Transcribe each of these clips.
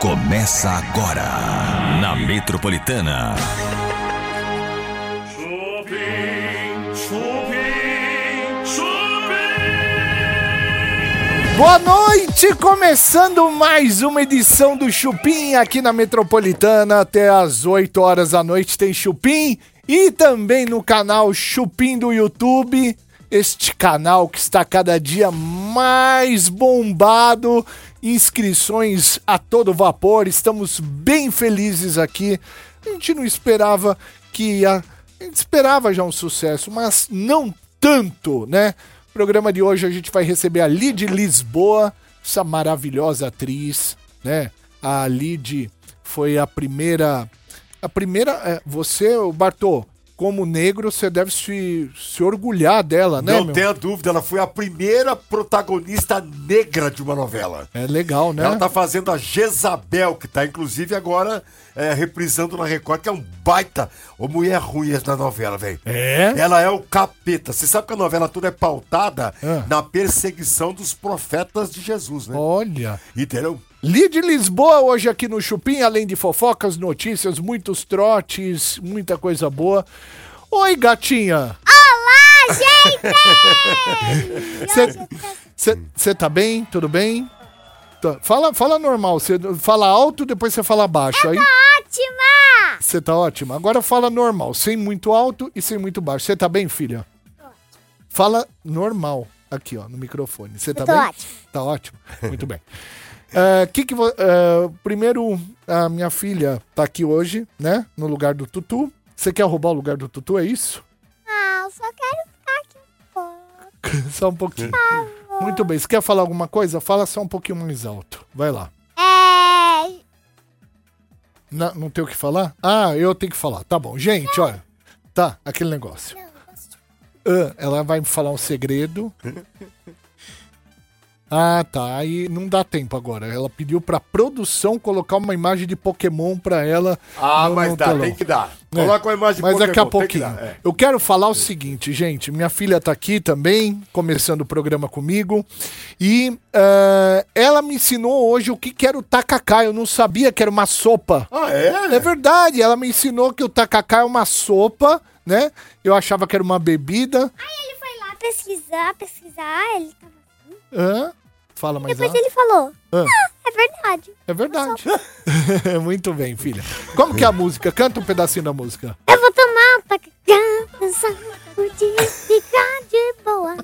Começa agora na Metropolitana. Chupim, chupim, chupim. Boa noite, começando mais uma edição do Chupim aqui na Metropolitana. Até às 8 horas da noite tem Chupim e também no canal Chupim do YouTube. Este canal que está cada dia mais bombado, inscrições a todo vapor. Estamos bem felizes aqui. A gente não esperava que ia. A gente esperava já um sucesso, mas não tanto, né? Programa de hoje a gente vai receber a Lid Lisboa, essa maravilhosa atriz, né? A Lid foi a primeira. A primeira. é, você, Bartô, como negro, você deve se, se orgulhar dela, né? Não meu? tenha dúvida, ela foi a primeira protagonista negra de uma novela. É legal, né? Ela tá fazendo a Jezabel, que tá inclusive agora é, reprisando na Record, que é um baita. Ô, mulher ruim na novela, velho. É? Ela é o capeta. Você sabe que a novela toda é pautada Ah. na perseguição dos profetas de Jesus, né? Olha. Entendeu? Lid Lisboa hoje aqui no Chupim, além de fofocas, notícias, muitos trotes, muita coisa boa. Oi, gatinha. Olá, gente! Você tá bem? Tudo bem? Tá. Fala, fala normal, você fala alto, depois você fala baixo. Aí Ótima! você tá ótimo. Agora fala normal, sem muito alto e sem muito baixo. Você tá bem, filha? Fala normal aqui, ó, no microfone. Você tá bem? ótimo. Tá ótimo. Muito bem. É, que que é, primeiro, a minha filha tá aqui hoje, né? No lugar do Tutu. Você quer roubar o lugar do Tutu, é isso? Ah, eu só quero ficar aqui um pouco. Só um pouquinho. Muito bem. Você quer falar alguma coisa? Fala só um pouquinho mais alto. Vai lá. É. Na- não tem o que falar? Ah, eu tenho que falar. Tá bom. Gente, olha. Tá, aquele negócio. Ah, ela vai me falar um segredo. Ah, tá. Aí não dá tempo agora. Ela pediu pra produção colocar uma imagem de Pokémon pra ela. Ah, no- mas no dá, telão. tem que dar. É, Coloca uma imagem de Mas daqui a Pokémon, tem que pouquinho. dar, é. Eu quero falar o seguinte, gente. Minha filha tá aqui também, começando o programa comigo. E eh, ela me ensinou hoje o que que era o tacacá. Eu não sabia que era uma sopa. Ah, é? É verdade, ela me ensinou que o tacacá é uma sopa, né? Eu achava que era uma bebida. Aí ele foi lá pesquisar, pesquisar, ele tava. Hã? Fala mais Depois alto. ele falou. Ah. Ah, é verdade. É verdade. Muito bem, filha. Como que é a música? Canta um pedacinho da música. Eu vou tomar um tacacá, dançar, curtir, ficar de boa.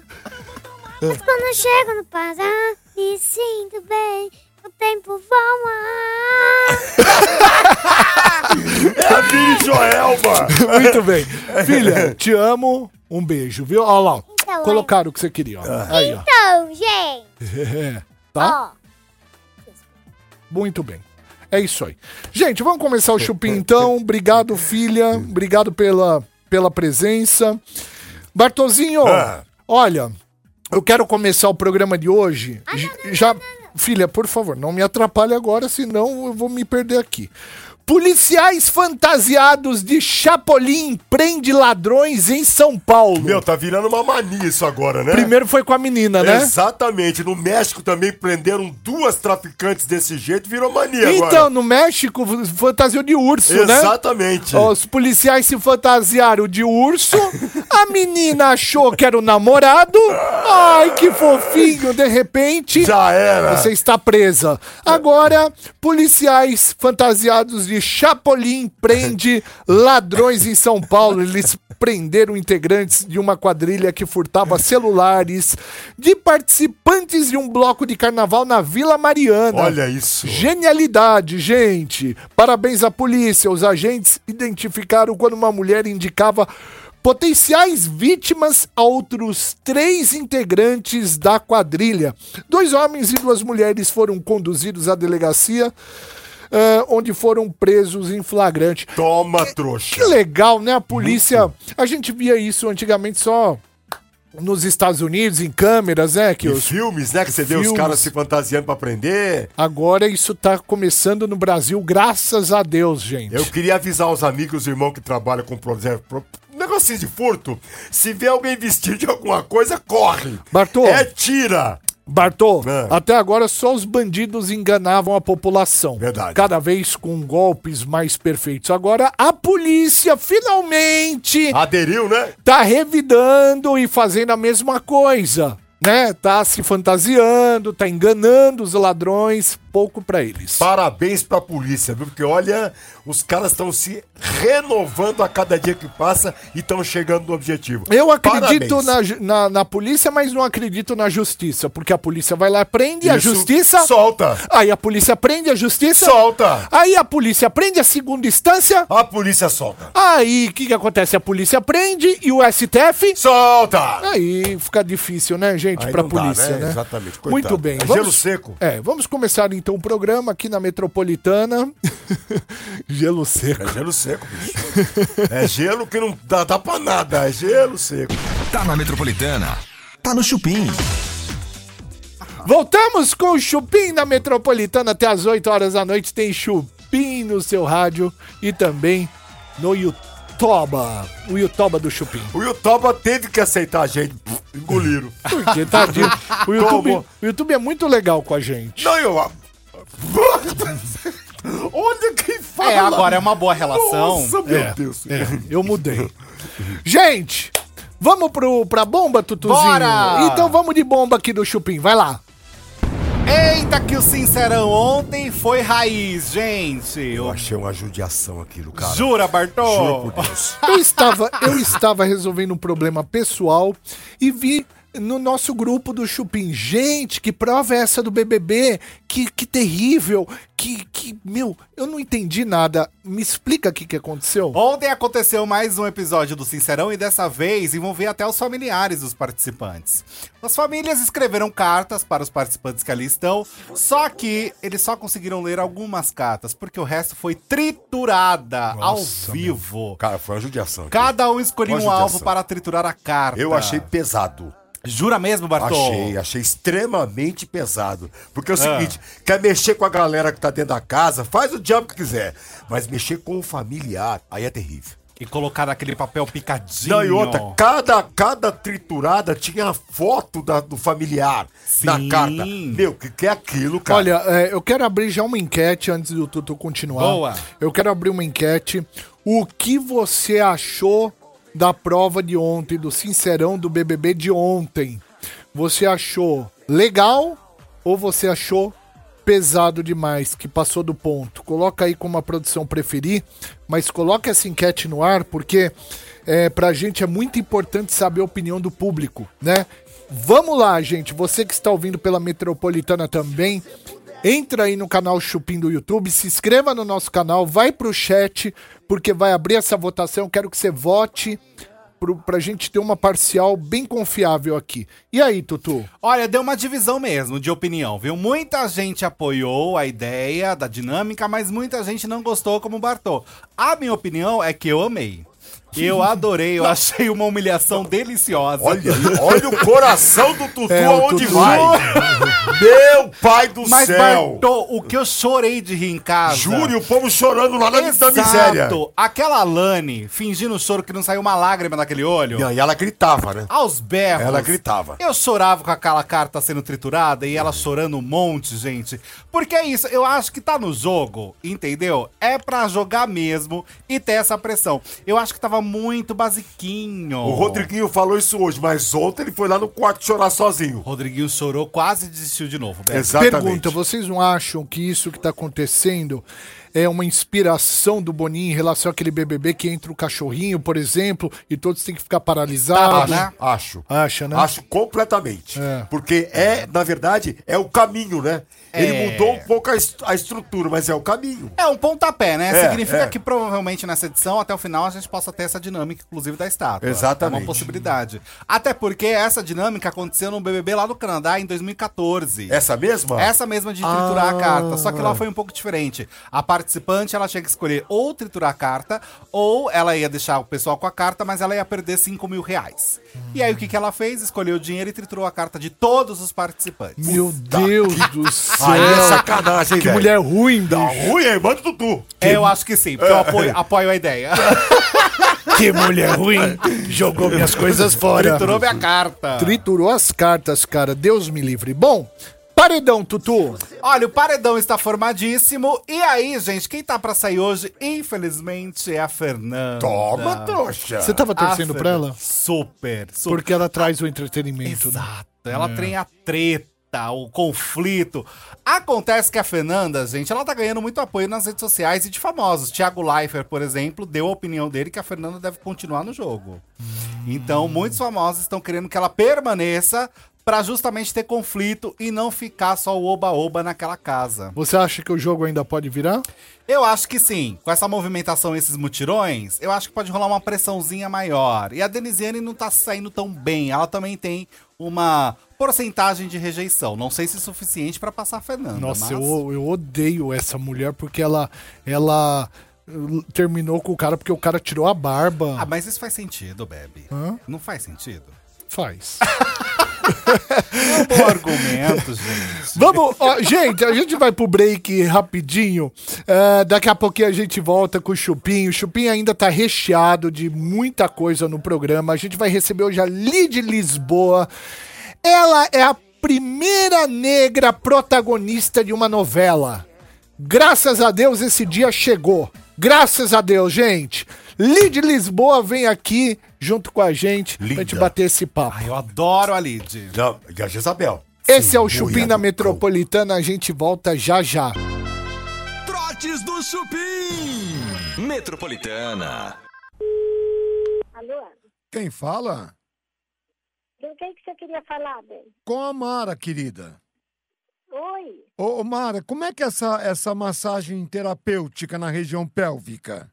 Mas quando eu chego no Pará, me sinto bem. O tempo voa. É a Vini Joelma! Muito bem. Filha, te amo. Um beijo, viu? Olha lá. Então, é. Colocaram o que você queria. Ó. Aí, ó. É. Tá? Muito bem. É isso aí. Gente, vamos começar o chupim então. Obrigado, filha. Obrigado pela, pela presença. Bartozinho, Ah. olha, eu quero começar o programa de hoje. J- Já, filha, por favor, não me atrapalhe agora, senão eu vou me perder aqui. Policiais fantasiados de Chapolin prende ladrões em São Paulo. Meu, tá virando uma mania isso agora, né? Primeiro foi com a menina, né? Exatamente. No México também prenderam duas traficantes desse jeito, virou mania Então, agora. no México, fantasiou de urso, né? Exatamente. Os policiais se fantasiaram de urso. A menina achou que era o namorado. Ai, que fofinho. De repente, Já era. você está presa. Agora, policiais fantasiados de Chapolin prende ladrões em São Paulo. Eles prenderam integrantes de uma quadrilha que furtava celulares de participantes de um bloco de carnaval na Vila Mariana. Olha isso. Genialidade, gente! Parabéns à polícia. Os agentes identificaram quando uma mulher indicava potenciais vítimas a outros três integrantes da quadrilha. Dois homens e duas mulheres foram conduzidos à delegacia, eh, onde foram presos em flagrante. Toma, trouxa. Que legal, né? A polícia. A gente via isso antigamente só nos Estados Unidos, em câmeras, né? Que E os filmes, né? Que você vê os Filmes. caras se fantasiando pra prender. Agora isso tá começando no Brasil, graças a Deus, gente. Eu queria avisar os amigos, os irmãos que trabalham com projeto. Pro... Negocinho de furto. Se vê alguém vestido de alguma coisa, corre. Bartô. É tira. Bartô, É. até agora só os bandidos enganavam a população. Verdade. Cada vez com golpes mais perfeitos. Agora a polícia finalmente Aderiu, né? tá revidando e fazendo a mesma coisa, né? Tá se fantasiando, tá enganando os ladrões, pouco pra eles. Parabéns pra polícia, viu? Porque olha, os caras estão se renovando a cada dia que passa e estão chegando no objetivo. Eu acredito na, na, na polícia, mas não acredito na justiça, porque a polícia vai lá, prende a Isso. justiça. Solta! Aí a polícia prende a justiça. Solta! Aí a polícia prende a segunda instância. A polícia solta! Aí o que, que acontece? A polícia prende e o STF. Solta! Aí fica difícil, né, gente, Aí pra não dá, polícia, né? né? Exatamente, coitado. Muito bem. É gelo seco. É, vamos começar então o programa aqui na Metropolitana. gelo seco. É gelo seco, bicho. É gelo que não dá, dá pra nada, é gelo seco. Tá na Metropolitana. Tá no Chupim. Voltamos com o Chupim na Metropolitana até as 8 horas da noite. Tem Chupim no seu rádio e também no Yutoba. O Yutoba do Chupim. O Yutoba teve que aceitar a gente, engoliram. Porque, tadinho. O YouTube, o YouTube é muito legal com a gente. Não, eu... Olha quem fala! É, agora é uma boa relação. Nossa, meu É, Deus. é, eu mudei. Gente, vamos pro, pra bomba, Tutuzinho? Bora! Então vamos de bomba aqui do Chupim, vai lá. Eita, que o Sincerão ontem foi raiz, gente. Eu achei uma judiação aquilo, cara. Jura, Bartô? Juro por Deus. Eu estava, eu estava resolvendo um problema pessoal e vi no nosso grupo do Chupim. Gente, que prova é essa do BBB? Que, que terrível. Que, que, meu, eu não entendi nada. Me explica o que, que aconteceu. Ontem aconteceu mais um episódio do Sincerão e dessa vez envolvia até os familiares dos participantes. As famílias escreveram cartas para os participantes que ali estão, só que eles só conseguiram ler algumas cartas, porque o resto foi triturada ao vivo. Cara, foi uma judiação. Cada um escolhia um alvo para triturar a carta. Eu achei pesado. Jura mesmo, Bartô? Achei, achei extremamente pesado. Porque é o seguinte, quer mexer com a galera que tá dentro da casa, faz o diabo que quiser. Mas mexer com o familiar, aí é terrível. E colocar naquele papel picadinho. Não, e outra, cada, cada triturada tinha a foto da- do familiar na Sim. carta. Meu, que que é aquilo, cara? Olha, é, eu quero abrir já uma enquete antes do Tutu continuar. Boa. Eu quero abrir uma enquete. O que você achou da prova de ontem, do Sincerão do BBB de ontem? Você achou legal ou você achou pesado demais, que passou do ponto? Coloca aí como a produção preferir, mas coloca essa enquete no ar porque é, pra gente é muito importante saber a opinião do público, né? Vamos lá, gente. Você que está ouvindo pela Metropolitana também, entra aí no canal Chupim do YouTube, se inscreva no nosso canal, vai pro chat, porque vai abrir essa votação. Quero que você vote pro, pra gente ter uma parcial bem confiável aqui. E aí, Tutu? Olha, deu uma divisão mesmo de opinião, viu? Muita gente apoiou a ideia da dinâmica, mas muita gente não gostou como o Bartô. A minha opinião é que eu amei. Eu adorei, eu achei uma humilhação deliciosa. Olha, olha o coração do Tutu É, aonde Tutu- vai. Meu pai do Mas, céu. Bartô, o que eu chorei de rir em casa. Juro, e o povo chorando lá na, Exato. miséria. Aquela Lani fingindo choro que não saiu uma lágrima naquele olho. E ela gritava, né? Aos berros. Ela gritava. Eu chorava com aquela carta sendo triturada e ela chorando um monte, gente. Porque é isso, eu acho que tá no jogo, entendeu? É pra jogar mesmo e ter essa pressão. Eu acho que tava muito basiquinho. O Rodriguinho falou isso hoje, mas ontem ele foi lá no quarto chorar sozinho. Rodriguinho chorou, quase desistiu de novo. Beto. Exatamente. Pergunta: vocês não acham que isso que tá acontecendo é uma inspiração do Boninho em relação àquele BBB que entra o cachorrinho, por exemplo, e todos têm que ficar paralisados? Acho, né? acho. Acha, né? Acho completamente. É. Porque é, na verdade, é o caminho, né? Ele É. mudou um pouco a, est- a estrutura, mas é o caminho. É um pontapé, né? É, Significa é. que provavelmente nessa edição, até o final, a gente possa ter essa dinâmica, inclusive, da estátua. Exatamente. É uma possibilidade. Até porque essa dinâmica aconteceu no BBB lá do Canadá em 2014. Essa mesma? Essa mesma de triturar Ah. a carta. Só que lá foi um pouco diferente. A participante, ela tinha que escolher ou triturar a carta, ou ela ia deixar o pessoal com a carta, mas ela ia perder 5 mil reais. E aí, o que, que ela fez? Escolheu o dinheiro e triturou a carta de todos os participantes. Meu Deus do céu! Aí é sacanagem, que mulher ruim, Dá bicho. ruim aí, manda Tutu. Eu acho que sim, porque eu apoio, apoio a ideia. Que mulher ruim. Jogou minhas coisas fora. Triturou minha carta. Triturou as cartas, cara. Deus me livre. Bom, paredão, Tutu. Olha, o paredão está formadíssimo. E aí, gente, quem tá pra sair hoje, infelizmente, é a Fernanda. Toma, trouxa. Você tava A torcendo pra Fernanda. ela? Super, super. Porque ela traz o entretenimento. né? Exato. Ela tem a treta, o conflito. Acontece que a Fernanda, gente, ela tá ganhando muito apoio nas redes sociais e de famosos. Thiago Leifert, por exemplo, deu a opinião dele que a Fernanda deve continuar no jogo. Então, muitos famosos estão querendo que ela permaneça pra justamente ter conflito e não ficar só o oba-oba naquela casa. Você acha que o jogo ainda pode virar? Eu acho que sim. Com essa movimentação, esses mutirões, eu acho que pode rolar uma pressãozinha maior. E a Denisiane não tá saindo tão bem. Ela também tem uma porcentagem de rejeição. Não sei se é suficiente pra passar a Fernanda. Nossa, mas... eu, eu odeio essa mulher porque ela, ela uh, terminou com o cara porque o cara tirou a barba. Ah, mas isso faz sentido, Bebe. Hã? Não faz sentido? Faz. Bom argumento, gente. Vamos, ó, gente, a gente vai pro break rapidinho. É, daqui a pouquinho a gente volta com o Chupim. O Chupim ainda tá recheado de muita coisa no programa. A gente vai receber hoje a Lid Lisboa. Ela é a primeira negra protagonista de uma novela. Graças a Deus esse dia chegou. Graças a Deus, gente. Lid Lisboa vem aqui junto com a gente pra Linda. gente bater esse papo. Ai, eu adoro a Lid. Não, e a Jezabel. Esse é o Sim, Chupim do Metropolitana, a gente volta já já. Trotes do Chupim. Metropolitana. Alô? Quem fala? Com quem que você queria falar, bem? Com a Mara, querida. Oi? Ô, ô, Mara, como é que é essa, essa massagem terapêutica na região pélvica?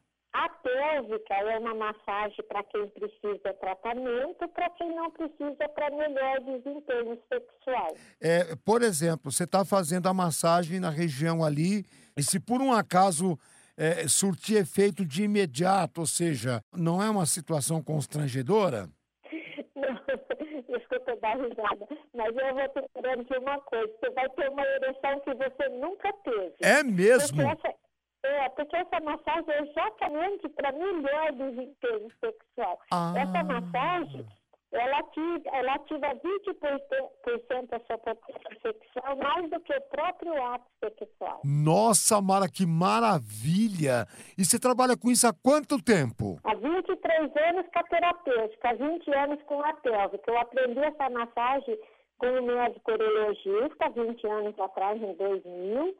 Pélvica é uma massagem para quem precisa de tratamento, para quem não precisa para melhor desempenho sexual. É, por exemplo, você está fazendo a massagem na região ali, e se por um acaso é, surtir efeito de imediato, ou seja, não é uma situação constrangedora? Não, desculpa dar risada, mas eu vou te garantir uma coisa: você vai ter uma ereção que você nunca teve. É mesmo? Porque essa, é, porque essa massagem é exatamente para melhor desempenho sexual. Ah. Essa massagem, ela ativa, ela ativa 20% da sua potência sexual, mais do que o próprio ato sexual. Nossa, Mara, que maravilha! E você trabalha com isso há quanto tempo? Há 23 anos com a terapêutica, há 20 anos com a pélvica. Eu aprendi essa massagem com um médico urologista, 20 anos atrás, em 2000.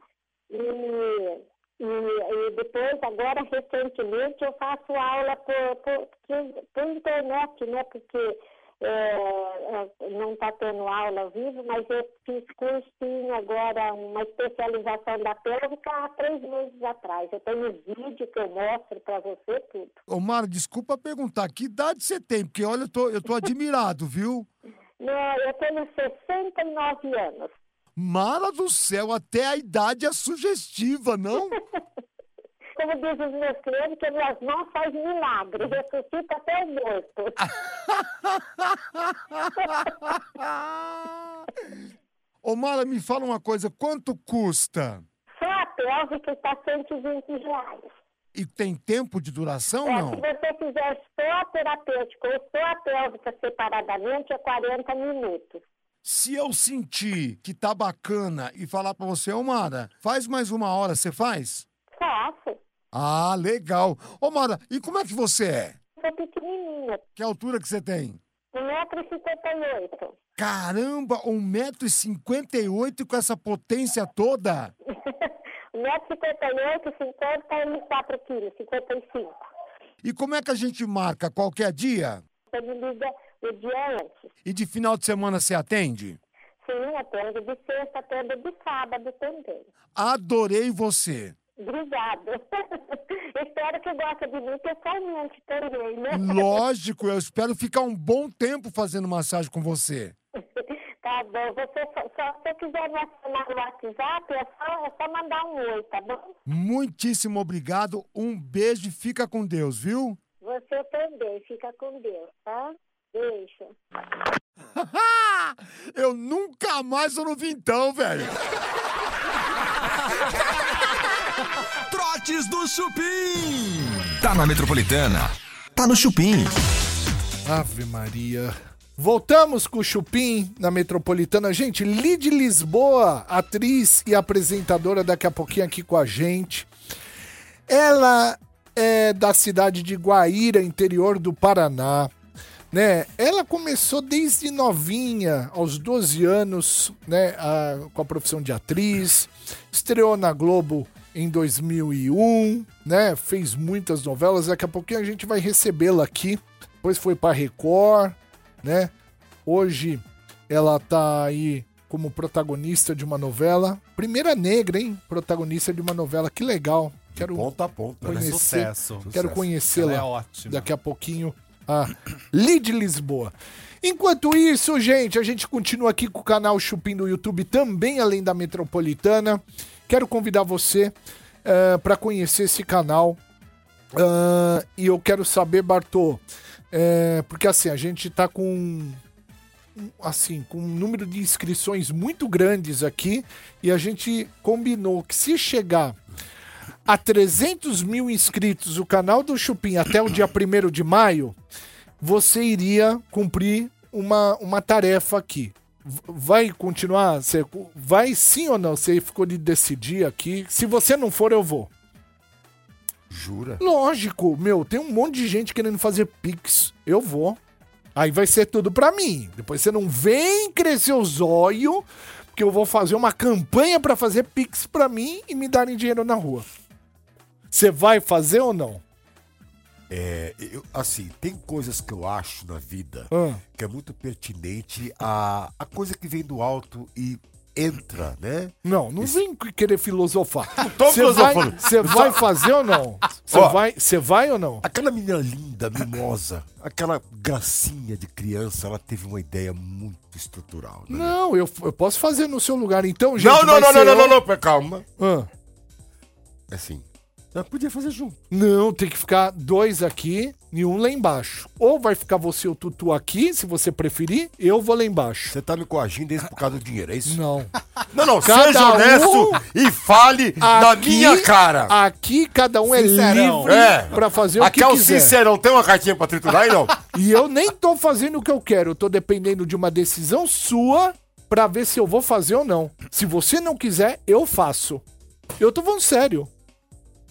E, e, e depois, agora, recentemente, eu faço aula por, por, por, internet, né? Porque é, é, não está tendo aula ao vivo, mas eu fiz cursinho agora, uma especialização da pélvica há três meses atrás. Eu tenho vídeo que eu mostro para você tudo. Ô, Mara, desculpa perguntar, que idade você tem? Porque, olha, eu tô, eu tô admirado, viu? Não, eu tenho 69 anos. Mara do céu, até a idade é sugestiva, não? Como dizem os meus clientes, que minhas mãos fazem milagre, ressuscita até o morto. Ô, Mara, me fala uma coisa, quanto custa? Só a pélvica está 120 reais. E tem tempo de duração, É, não? se você fizer só a terapêutica ou só a pélvica separadamente, é 40 minutos. Se eu sentir que tá bacana e falar pra você, ô, Mara, faz mais uma hora, você faz? Faço. Ah, legal. Ô, Mara, e como é que você é? Sou pequenininha, Que altura que você tem? 1,58m. Caramba, 1,58m com essa potência toda? 1,58m, 54 quilos, 55. E como é que a gente marca? Qualquer dia? Você me liga o dia antes. E de final de semana você atende? Sim, atendo de sexta, atendo de sábado também. Adorei você. Obrigada. Espero que goste de mim pessoalmente também, né? Lógico, eu espero ficar um bom tempo fazendo massagem com você. Tá bom. Você, só, só se você quiser me assinar no WhatsApp, é só, é só mandar um oi, tá bom? Muitíssimo obrigado, um beijo e fica com Deus, viu? Você também. Fica com Deus, tá? Beijo. eu nunca mais sou no vintão, velho. Trotes do Chupim. Tá na Metropolitana. tá no Chupim. Ave Maria. Voltamos com o Chupim na Metropolitana. Gente, Lid Lisboa, atriz e apresentadora, daqui a pouquinho aqui com a gente. Ela é da cidade de Guaíra, interior do Paraná. Né? Ela começou desde novinha, aos 12 anos, né, a- com a profissão de atriz. Estreou na Globo em 2001, né? Fez muitas novelas. Daqui a pouquinho a gente vai recebê-la aqui. Depois foi para Record, né? Hoje ela tá aí como protagonista de uma novela. Primeira negra, hein? Protagonista de uma novela. Que legal. Quero Ponta a ponta, né? conhecer. Sucesso. Quero conhecê-la é daqui a pouquinho. A Lid Lisboa. Enquanto isso, gente, a gente continua aqui com o canal Chupim do YouTube, também além da Metropolitana. Quero convidar você para conhecer esse canal. Ah, e eu quero saber, Bartô, é, porque assim, a gente tá com assim, com um número de inscrições muito grandes aqui e a gente combinou que se chegar a 300 mil inscritos o canal do Chupim até o dia 1 de maio, você iria cumprir uma, uma tarefa aqui. Vai continuar? Você vai sim ou não? Você ficou de decidir aqui. Se você não for, eu vou. Jura? Lógico, meu, tem um monte de gente querendo fazer Pix. Eu vou. Aí vai ser tudo pra mim. Depois você não vem crescer o zóio, porque eu vou fazer uma campanha pra fazer Pix pra mim e me darem dinheiro na rua. Você vai fazer ou não? É, eu- assim, tem coisas que eu acho na vida Ah. que é muito pertinente a, a coisa que vem do alto e entra, né? Não, não vem querer filosofar. Você vai, vai fazer ou não? Você vai, vai ou não? Aquela menina linda, mimosa, aquela gracinha de criança, ela teve uma ideia muito estrutural. Né? Não, eu, eu posso fazer no seu lugar então, gente. Não, não, não, não, não, eu- não, não, pera, calma. Ah. Assim, nós podia fazer junto. Não, tem que ficar dois aqui e um lá embaixo. Ou vai ficar você e o Tutu aqui, se você preferir, eu vou lá embaixo. Você tá me coagindo isso por causa do dinheiro, é isso? Não. Não, não, Cada seja honesto um- e fale na Aqui- minha cara. Aqui cada um é Sincerão. livre É. pra fazer o Aqui que é o quiser. sincerão, tem uma cartinha pra triturar aí, não? E eu nem tô fazendo o que eu quero, eu tô dependendo de uma decisão sua pra ver se eu vou fazer ou não. Se você não quiser, eu faço. Eu tô falando sério.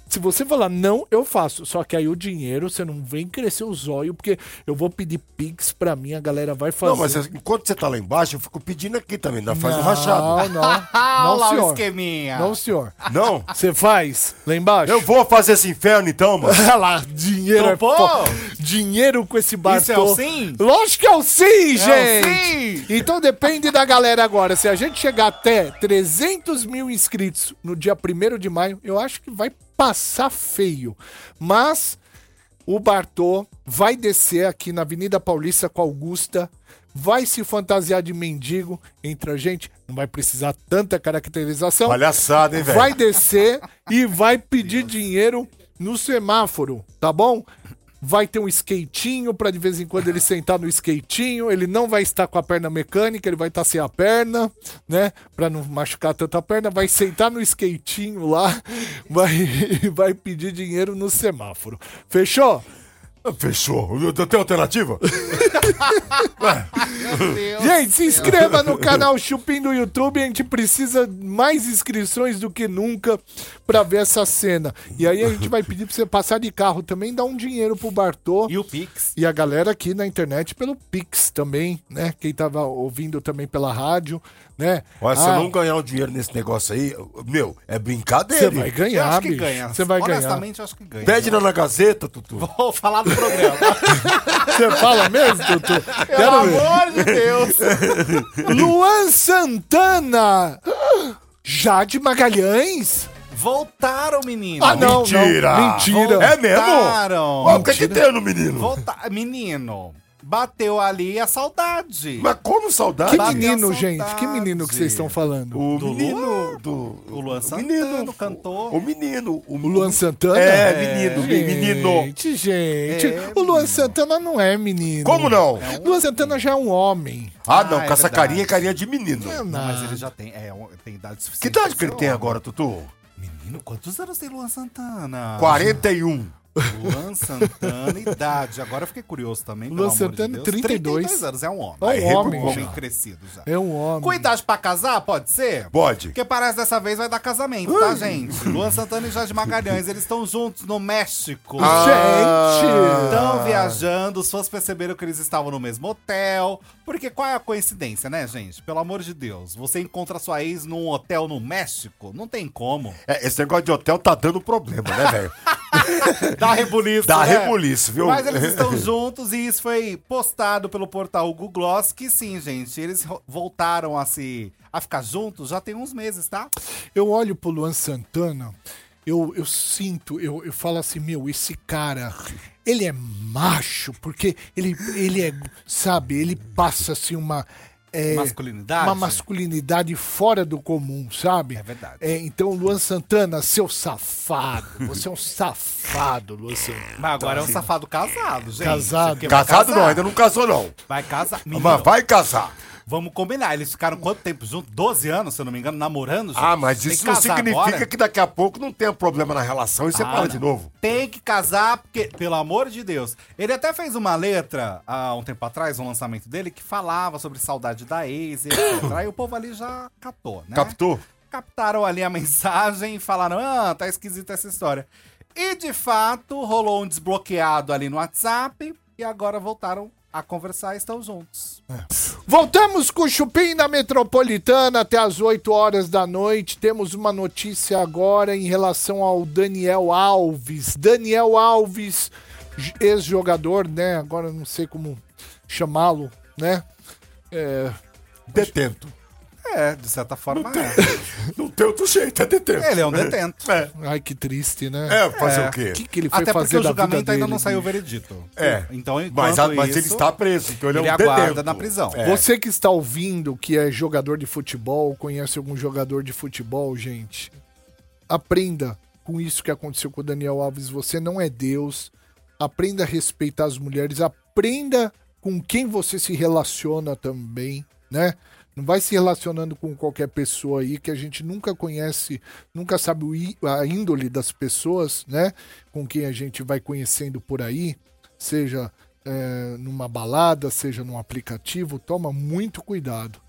Se você falar não, eu faço. Só que aí o dinheiro, você não vem crescer o zóio, porque eu vou pedir pix pra mim, a galera vai fazer. Não, mas enquanto você tá lá embaixo, eu fico pedindo aqui também, nós faz Não, rachado. não. Olha Não, lá o senhor. esqueminha. Não, senhor. Não? Você faz lá embaixo? Eu vou fazer esse inferno então, mano. Olha lá, dinheiro é Topou? Dinheiro com esse Bartô. Isso é o sim? Lógico que é o sim, o gente! sim! Então depende da galera agora. Se a gente chegar até 300 mil inscritos no dia 1 de maio, eu acho que vai passar feio. Mas o Bartô vai descer aqui na Avenida Paulista com Augusta, vai se fantasiar de mendigo entre a gente. Não vai precisar tanta caracterização. Palhaçada, hein, velho? Vai descer e vai pedir dinheiro no semáforo, tá bom? Vai ter um skatinho pra de vez em quando ele sentar no skatinho. Ele não vai estar com a perna mecânica, ele vai estar sem a perna, né? Pra não machucar tanto a perna. Vai sentar no skatinho lá, vai, vai pedir dinheiro no semáforo. Fechou? Fechou. Tenho alternativa? Gente, se inscreva no canal Chupim do YouTube. A gente precisa mais inscrições do que nunca pra ver essa cena. E aí a gente vai pedir pra você passar de carro também, dar um dinheiro pro Bartô. E o Pix? E a galera aqui na internet pelo Pix também, né? Quem tava ouvindo também pela rádio, né? Olha, se Ah, eu não ganhar um dinheiro nesse negócio aí, meu, é Você brincadeira. vai Eu ganhar, acho que bicho. ganha. Você vai ganhar. Honestamente, eu acho que ganha. Pede lá na Gazeta, Tutu. Vou falar do programa. Você fala mesmo, Tutu? Pelo amor de Deus. Luan Santana! Jade Magalhães? Voltaram, menino. Ah, não, mentira. não. Mentira. É mesmo? Voltaram. O que, que tem no menino? Volta... Menino, bateu ali a saudade. Mas como saudade? Que Bateu menino, gente? Que menino que vocês estão falando? O Do menino do. O Luan Santana, o cantor. O menino. O, O Luan Santana? É, menino, menino. Gente, gente. É, o Luan menino. Santana não é menino. Como não? Luan Santana já é um homem. Ah, não, Ah, com é essa verdade. carinha é carinha de menino. Não é Não, nada. mas ele já tem, é, um- tem idade suficiente. Que idade que ele tem homem. agora, Tutu? Menino, quantos anos tem Luan Santana? 41. Luan Santana, idade. Agora eu fiquei curioso também. Luan amor de Santana, Deus. 32. anos, é um homem. É um É homem, homem crescido já. É um homem. Com idade pra casar, pode ser? Pode. Porque parece dessa vez vai dar casamento, tá, gente? Luan Santana e Jorge Magalhães, eles estão juntos no México. Gente! Estão viajando, os fãs perceberam que eles estavam no mesmo hotel. Porque qual é a coincidência, né, gente? Pelo amor de Deus. Você encontra sua ex num hotel no México? Não tem como. É, esse negócio de hotel tá dando problema, né, velho? Dá rebuliço, Dá né? rebuliço, viu? Mas eles estão juntos e isso foi postado pelo portal Google Gloss, que sim, gente, eles voltaram a se a ficar juntos já tem uns meses, tá? Eu olho pro Luan Santana, eu, eu sinto, eu, eu falo assim, meu, esse cara, ele é macho, porque ele, ele é, sabe, ele passa assim uma. É, Masculinidade? Uma masculinidade fora do comum, sabe? É verdade. É, então, Luan Santana, seu safado. Você é um safado, Luan Santana. Mas agora é um safado casado, gente. Casado. Casado não, ainda não casou, não. Vai casar. Menino, Mas vai casar. Vamos combinar. Eles ficaram quanto tempo juntos? 12 anos, se eu não me engano, namorando? Ah, mas isso não significa agora? que daqui a pouco não tenha problema na relação e separa Ah, de novo. Tem que casar, porque, pelo amor de Deus. Ele até fez uma letra há um tempo atrás, um lançamento dele, que falava sobre saudade da ex, etc. Aí o povo ali já catou, né? Captou? Captaram ali a mensagem e falaram: ah, tá esquisita essa história. E de fato, rolou um desbloqueado ali no WhatsApp e agora voltaram a conversar e estão juntos. Voltamos com o Chupim na Metropolitana até as 8 horas da noite. Temos uma notícia agora em relação ao Daniel Alves. Daniel Alves, ex-jogador, né? Agora não sei como chamá-lo, né? É, Detento. É, de certa forma é. Não tem outro jeito, é detento. Ele é um detento. É, ai, que triste, né? é fazer É. o quê? O que, que ele foi Até porque fazer o da vida julgamento ainda dele, não saiu o veredito. É. Então, Mas, a- mas ele isso, está preso, então ele, ele é um aguarda detento. na prisão. É. Você que está ouvindo, que é jogador de futebol, conhece algum jogador de futebol, gente, aprenda com isso que aconteceu com o Daniel Alves. Você não é Deus. Aprenda a respeitar as mulheres. Aprenda com quem você se relaciona também, né? Não vai se relacionando com qualquer pessoa aí que a gente nunca conhece, nunca sabe a índole das pessoas, né? Com quem a gente vai conhecendo por aí, seja é, numa balada, seja num aplicativo, toma muito cuidado.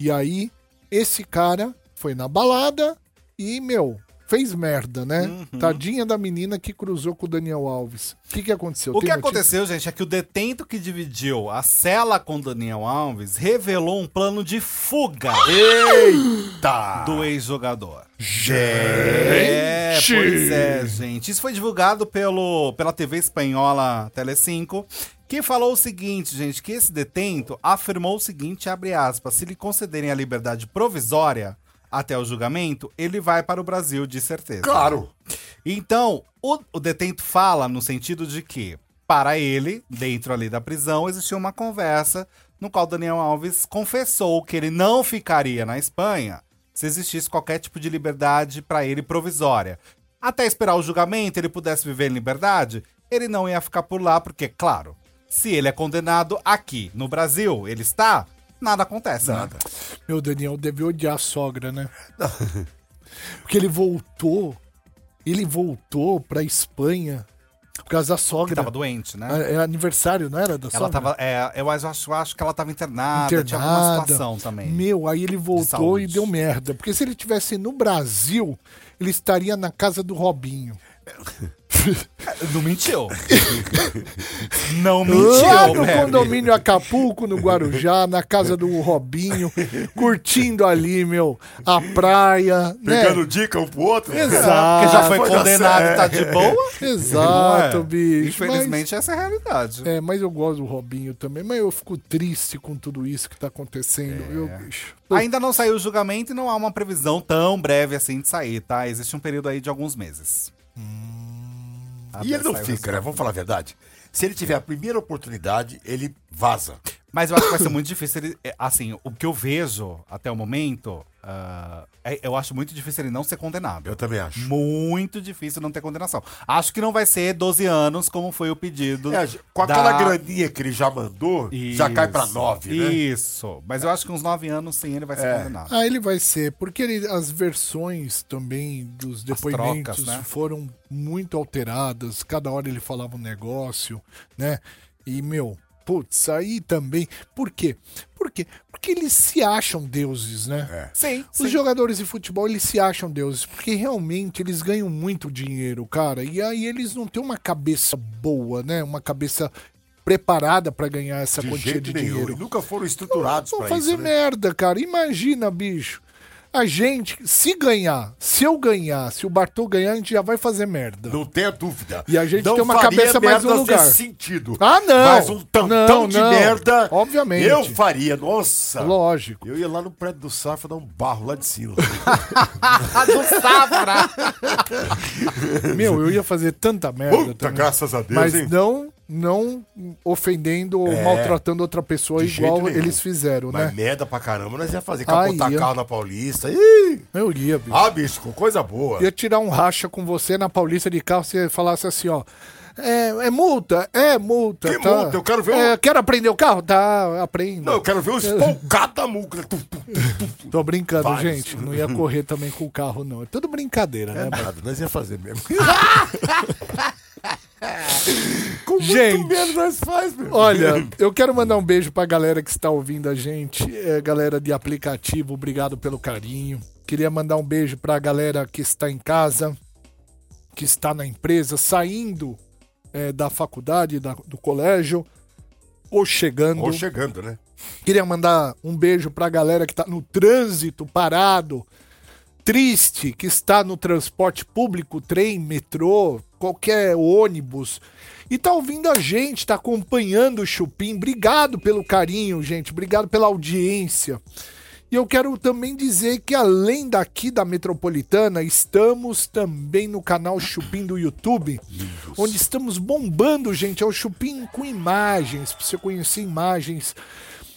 E aí, esse cara foi na balada e, meu, fez merda, né? Uhum. Tadinha da menina que cruzou com o Daniel Alves. O que, que aconteceu? O Tem que notícia? aconteceu, gente, é que o detento que dividiu a cela com Daniel Alves revelou um plano de fuga Eita! do ex-jogador. Gente! É, pois é, gente. Isso foi divulgado pelo, pela TV espanhola Telecinco, que falou o seguinte, gente, que esse detento afirmou o seguinte, abre aspas, se lhe concederem a liberdade provisória até o julgamento, ele vai para o Brasil, de certeza. Claro! Então, o, o detento fala no sentido de que, para ele, dentro ali da prisão, existiu uma conversa no qual Daniel Alves confessou que ele não ficaria na Espanha se existisse qualquer tipo de liberdade para ele provisória. Até esperar o julgamento, ele pudesse viver em liberdade, ele não ia ficar por lá, porque, claro, se ele é condenado aqui no Brasil, ele está, nada acontece. né? Nada. Meu, Daniel deve odiar a sogra, né? Porque ele voltou, ele voltou pra Espanha por causa da Que sogra. tava doente, né? É é aniversário, não era da Ela sogra? tava. É, eu acho, eu acho que ela tava internada, tinha alguma Internada. situação também. Meu, aí ele voltou saúde. e deu merda. Porque se ele tivesse no Brasil, ele estaria na casa do Robinho. Não mentiu. não mentiu, Lá no Pepe. condomínio Acapulco, no Guarujá, na casa do Robinho, curtindo ali, meu, a praia, né? Pegando dica um pro outro. Exato. Porque já foi Foi condenado e tá de boa. Exato, é? bicho. Infelizmente, essa é a realidade. Mas, é, mas eu gosto do Robinho também, mas eu fico triste com tudo isso que tá acontecendo, viu, bicho? Ainda não saiu o julgamento e não há uma previsão tão breve assim de sair, tá? Existe um período aí de alguns meses. E ele não fica, né? Vamos falar a verdade. Se ele tiver a primeira oportunidade, ele vaza. Mas eu acho que vai ser muito difícil ele. é, Assim, o que eu vejo até o momento, é- eu acho muito difícil ele não ser condenado. Eu também acho. Muito difícil não ter condenação. Acho que não vai ser 12 anos, como foi o pedido. É, com da- aquela graninha que ele já mandou, já cai pra Isso, nove, né? Isso. Mas eu acho que uns 9 anos sim ele vai ser É. condenado. Ah, ele vai ser, porque ele- as versões também dos depoimentos trocas, né? foram muito alteradas, cada hora ele falava um negócio, né? E, meu, putz, aí também. Por quê? Por quê? Porque eles se acham deuses, né? É. Sim, Os jogadores de futebol, eles se acham deuses, porque realmente eles ganham muito dinheiro, cara. E aí eles não têm uma cabeça boa, né? Uma cabeça preparada pra ganhar essa De quantia jeito de nenhum. dinheiro. E nunca foram estruturados Vão pra fazer isso, né? merda, cara. Imagina, bicho. A gente, se ganhar, se eu ganhar, se o Bartô ganhar, a gente já vai fazer merda. Não tenha dúvida. E a gente não tem uma faria cabeça mais no lugar. sentido. Ah, não. Mas um tantão Não, de não. merda. Obviamente. Eu faria, nossa. Lógico. Eu ia lá no prédio do Safra dar um barro lá de cima. do Safra! Meu, eu ia fazer tanta merda. Puta, também. graças a Deus, Mas hein? não, não ofendendo ou É. maltratando outra pessoa igual nenhum. eles fizeram, Mas né? merda pra caramba, nós ia fazer capotar ia. carro na Paulista. Ih! Eu ia, bicho. Ah, bicho, coisa boa. Ia tirar um racha com você na Paulista de carro, você falasse assim, ó. É, é multa? É multa. Que tá. multa? Eu quero ver um- É, quero aprender o carro? Tá, aprenda. Não, eu quero ver o espolcado da multa. Tô brincando, Vários. gente. Não ia correr também com o carro, não. É tudo brincadeira, né? É nada, nós ia fazer mesmo. com Gente. muito medo nós faz, meu. Olha, eu quero mandar um beijo pra galera que está ouvindo a gente, é, galera de aplicativo, obrigado pelo carinho. Queria mandar um beijo pra galera que está em casa, que está na empresa, saindo é, da faculdade, da- do colégio, ou chegando. Ou chegando, né? Queria mandar um beijo pra galera que tá no trânsito, parado, triste, que está no transporte público, trem, metrô, qualquer ônibus. E tá ouvindo a gente, tá acompanhando o Chupim. Obrigado pelo carinho, gente. Obrigado pela audiência. E eu quero também dizer que além daqui da Metropolitana, estamos também no canal Chupim do YouTube, onde estamos bombando, gente. É o Chupim com imagens, pra você conhecer imagens,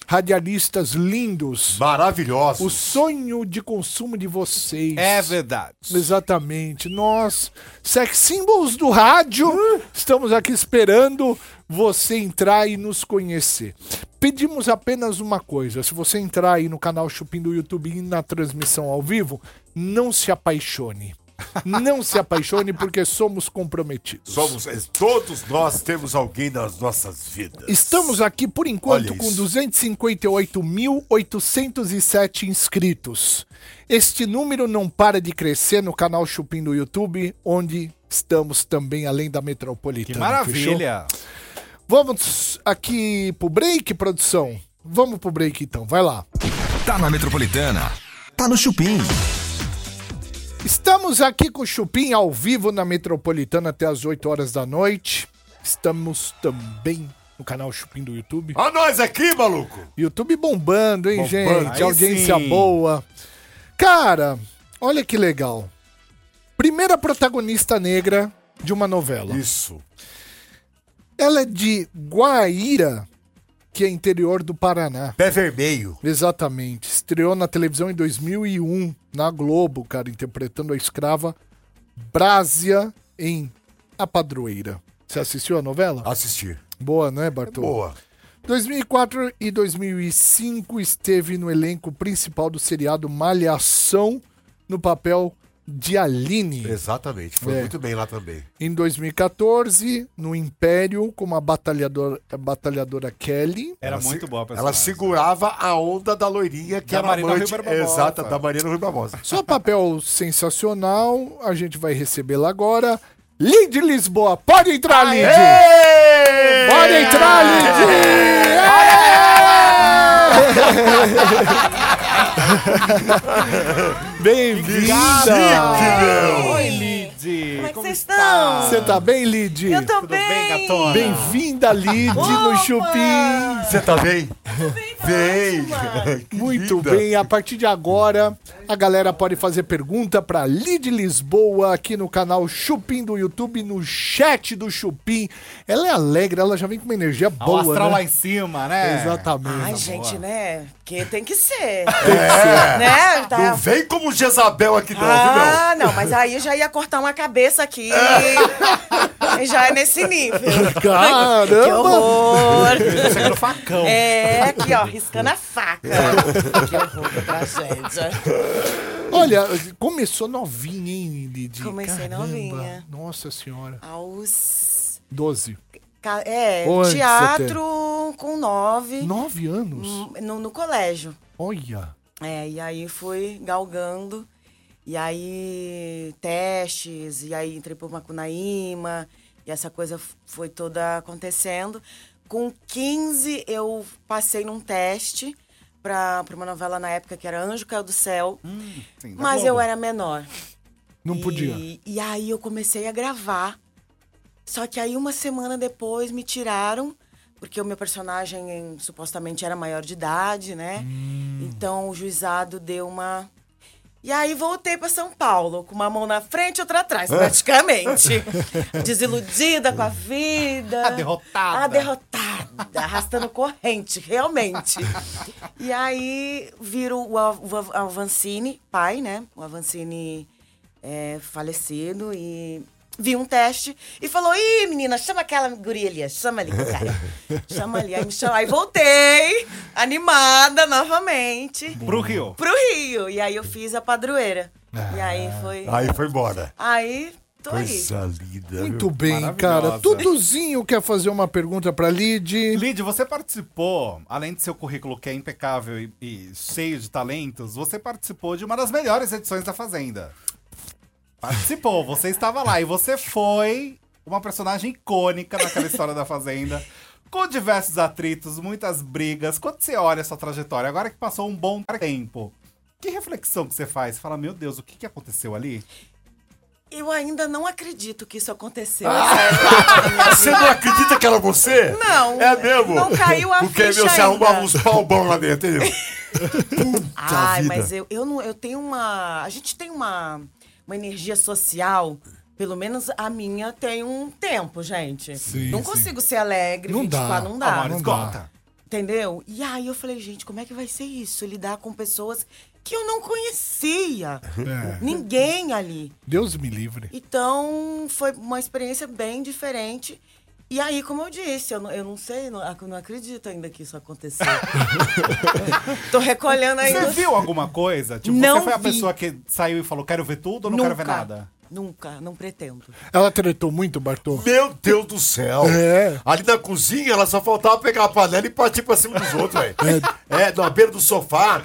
radialistas lindos. Maravilhoso. O sonho de consumo de vocês. É verdade. Exatamente. Nós, sex symbols do rádio, estamos aqui esperando você entrar e nos conhecer. Pedimos apenas uma coisa: se você entrar aí no canal Chupim do YouTube e na transmissão ao vivo, não se apaixone. Não se apaixone porque somos comprometidos. Somos, eh, todos nós temos alguém nas nossas vidas. Estamos aqui por enquanto com isso. 258.807 inscritos. Este número não para de crescer no canal Chupim do YouTube, onde estamos também além da metropolitana. Que maravilha. fechou? Vamos aqui pro break, produção. Vamos pro break então, vai lá. Tá na Metropolitana. Tá no Chupim. Estamos aqui com o Chupim ao vivo na Metropolitana até as 8 horas da noite. Estamos também no canal Chupim do YouTube. A nós aqui, maluco. YouTube bombando, hein, Bombando. gente? Aí Audiência sim. boa. Cara, olha que legal. Primeira protagonista negra de uma novela. Isso. Ela é de Guaíra, que é interior do Paraná. Pé vermelho. Exatamente. Estreou na televisão em 2001, na Globo, cara, interpretando a escrava Brásia em A Padroeira. Você assistiu a novela? Assistir. Boa, né, Bartô? Boa. 2004 e 2005 esteve no elenco principal do seriado Malhação no papel de Aline. Exatamente. Foi É. muito bem lá também. Em 2014, no Império, como a batalhadora, a batalhadora Kelly. Era Ela muito se- boa a Ela segurava a onda da loirinha que Da era Marina amante. Rui Barbosa. Exata, da Marina Rui Barbosa. Só papel sensacional, a gente vai recebê-la agora. Lid Lisboa, pode entrar, Lid! Pode entrar, Lid! Bem-vinda! Oi, vocês estão? Você tá bem, Lid? Eu tô Tudo bem. bem, gatona? Bem-vinda, Lid, no! Chupim! Você tá bem? Tô bem! Que Muito linda. bem, a partir de agora, a galera pode fazer pergunta pra Lid Lisboa aqui no canal Chupim do YouTube, no chat do Chupim. Ela é alegre, ela já vem com uma energia O boa, astral né? lá em cima, né? Exatamente. Ai, gente, né? Porque tem que ser. É. Né? Tá- Não vem como Jezabel aqui não, viu, Ah, não, mas aí eu já ia cortar uma cabeça aqui. E já é nesse nível. Que Caramba! horror! Tá chegando facão. É, aqui, ó, riscando a faca. Que horror, que tragédia. Olha, começou novinha, hein, Lid? Comecei Caramba. novinha. Nossa senhora. Aos. 12. ca- É, Onde teatro com nove. Nove anos? hum, No, no colégio. Olha. É, e aí fui galgando. E aí, testes, e aí entrei por Macunaíma, e essa coisa foi toda acontecendo. Com 15, eu passei num teste para uma novela na época que era Anjo Caiu do Céu, Sim, da mas Globo. eu era menor. Não e, podia. E aí eu comecei a gravar. Só que aí uma semana depois me tiraram, porque o meu personagem em- supostamente era maior de idade, né? Então o juizado deu uma. E aí voltei para São Paulo, com uma mão na frente e outra atrás, praticamente. Desiludida com a vida. A derrotada. A derrotada, arrastando corrente, realmente. E aí viro o, Av- o Av- Avancini, pai, né? O Avancini é, falecido e vi um teste e falou: Ih, menina, chama aquela guria ali, chama ali, cara. Chama ali. Aí me chamou. Aí voltei, animada novamente, Pro Rio. pro Rio. E aí eu fiz a padroeira. E aí foi. Aí foi embora. Aí tô aí. Coisa linda. Muito viu? bem, cara. Tuduzinho quer fazer uma pergunta pra Lid. Lid, você participou, além de seu currículo que é impecável e, e cheio de talentos, você participou de uma das melhores edições da Fazenda. Participou, você estava lá e você foi uma personagem icônica naquela história da Fazenda, com diversos atritos, muitas brigas. Quando você olha essa trajetória, agora que passou um bom tempo, que reflexão que você faz? Você fala, meu Deus, o que, que aconteceu ali? Eu ainda não acredito que isso aconteceu. Você não acredita que era você? Não. É mesmo? Não caiu a Porque, ficha meu, você ainda. arrumava uns palbão lá dentro, entendeu? Puta Ai, vida. mas eu, eu, não, eu tenho uma. A gente tem uma, uma energia social. Pelo menos a minha tem um tempo, gente. Sim, não sim. consigo ser alegre, Não 24, dá. não dá. não esgota. Entendeu? E aí eu falei, gente, como é que vai ser isso? Lidar com pessoas que eu não conhecia. É. Ninguém ali. Deus me livre. Então, foi uma experiência bem diferente. E aí, como eu disse, eu não, eu não sei, não, eu não acredito ainda que isso aconteceu. Tô recolhendo ainda. Você viu alguma coisa? Tipo, Não você foi a vi. pessoa que saiu e falou, quero ver tudo ou não quero ver nada? Nunca, não pretendo. Ela tretou muito, Bartô? Meu Deus do céu. É. Ali na cozinha, ela só faltava pegar a panela e partir pra cima dos outros, velho. É, na beira do sofá.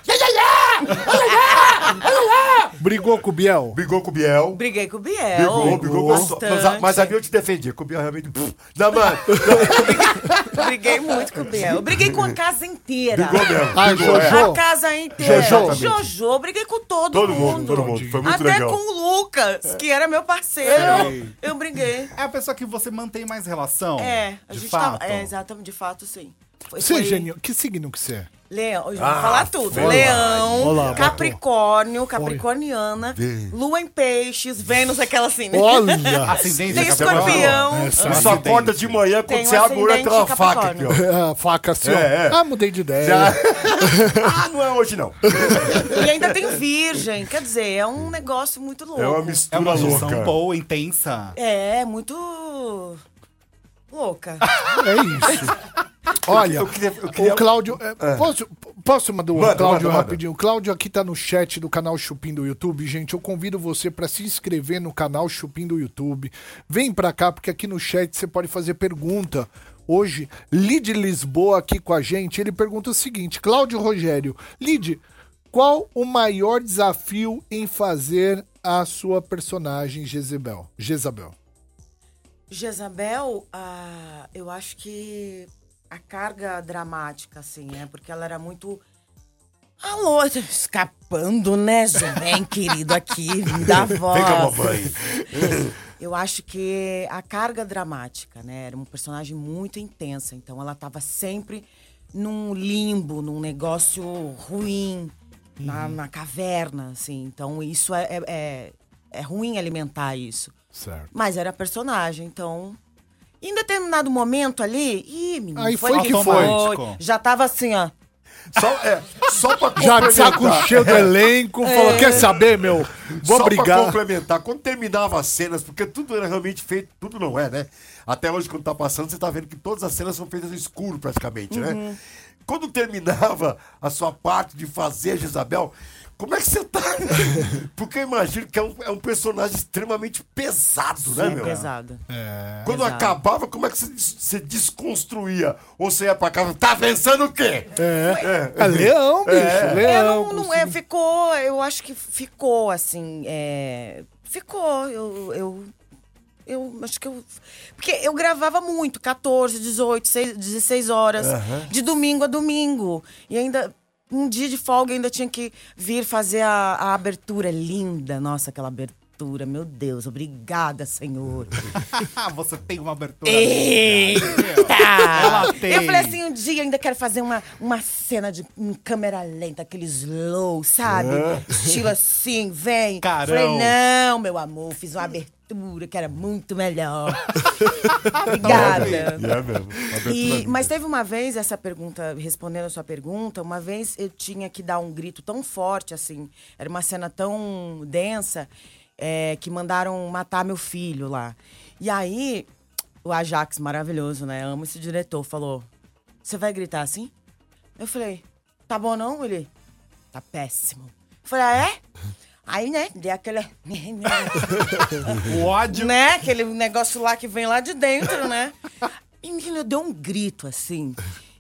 Brigou com o Biel? Brigou com o Biel. Briguei com o Biel. Brigou, brigou com o Mas, a- mas a eu te defendi. Com o Biel realmente. pff, Não, mano. Briguei muito com o Biel. Eu briguei com a casa inteira. Brigou mesmo. Ah, brigou, é. Jojo? A casa inteira. Jojo. Jojo, briguei com todo, Todo mundo. mundo, todo mundo. Foi muito Até legal. com o Lucas, que era meu parceiro. Sei. Eu briguei. É a pessoa que você mantém mais relação? É, a de gente fato. tava. É, exatamente, de fato, sim. Foi, Você é foi- gênio. Que signo que você é? Leão, eu já Ah, vou falar tudo. olá. Leão, Olá. Capricórnio, Capricorniana, Lua em Peixes, Vênus, aquela assim, né? Olha! Ascendente Tem é Capricórnio. escorpião. Essa Ela só acorda de manhã quando Tem você abre o olho uma faca aqui, ó. A faca assim, ó. É, é. Ah, mudei de ideia. Já- ah, não é hoje não. E ainda tem virgem, quer dizer, é um negócio muito louco. É uma É mistura uma junção louca. boa, intensa. É, muito louca. É isso. Olha, Eu queria- eu queria- o Cláudio. é, Posso, posso mandar o Manda, Cláudio manda, manda. rapidinho? O Cláudio aqui tá no chat do canal Chupim do YouTube. Gente, eu convido você para se inscrever no canal Chupim do YouTube. Vem pra cá, porque aqui no chat você pode fazer pergunta. Hoje, Lid Lisboa aqui com a gente. Ele pergunta o seguinte: Cláudio Rogério, Lid, qual o maior desafio em fazer a sua personagem Jezebel? Jezabel. Jezabel, ah, eu acho que a carga dramática, assim, é porque ela era muito. Alô, escapando, né, Vem, querido, aqui, me dá voz. Vem a mamãe. Eu acho que a carga dramática, né? Era uma personagem muito intensa, então ela estava sempre num limbo, num negócio ruim, na, Uhum. na caverna, assim. Então isso é, é, é, é ruim alimentar isso. Certo. Mas era personagem, então. Em determinado momento ali, ih, menino, Aí foi que foi. Já tava assim, ó. Só, é, só pra Já de saco cheio do elenco, falou, quer saber, meu? Vou Só pra brigar. complementar, quando terminava as cenas, porque tudo era realmente feito, tudo não é, né? Até hoje, quando tá passando, você tá vendo que todas as cenas são feitas no escuro, praticamente, né? Quando terminava a sua parte de fazer a Jezabel, como é que você tá? Porque eu imagino que é um, é um personagem extremamente pesado, né, meu? Pesado. Quando Exato. acabava, como é que você, você desconstruía? Ou você ia pra casa, tá pensando o quê? É, é leão, bicho, É, leão. não, não é, ficou, eu acho que ficou, assim, é, ficou, eu, eu, eu acho que eu, porque eu gravava muito, 14, 18, 6, 16 horas, de domingo a domingo, e ainda, um dia de folga, ainda tinha que vir fazer a, a abertura. Linda, nossa, aquela abertura, meu Deus, obrigada, Senhor. Você tem uma abertura. Eita! Ela tem. Eu falei assim, um dia ainda quero fazer uma, uma cena de em câmera lenta, aquele slow, sabe? Estilo assim, vem. Carão. Falei, não, meu amor, fiz uma abertura que era muito melhor. Obrigada. É mesmo. E- mas teve uma vez, essa pergunta, respondendo a sua pergunta, uma vez eu tinha que dar um grito tão forte, assim, era uma cena tão densa, é, que mandaram matar meu filho lá. E aí, o Ajax, maravilhoso, né? Amo esse diretor, falou: Você vai gritar assim? Eu falei: Tá bom não? Ele: Tá péssimo. Eu falei: Ah, é? Aí, né, dei aquele. O ódio. né? Aquele negócio lá que vem lá de dentro, né? E menino, deu um grito assim.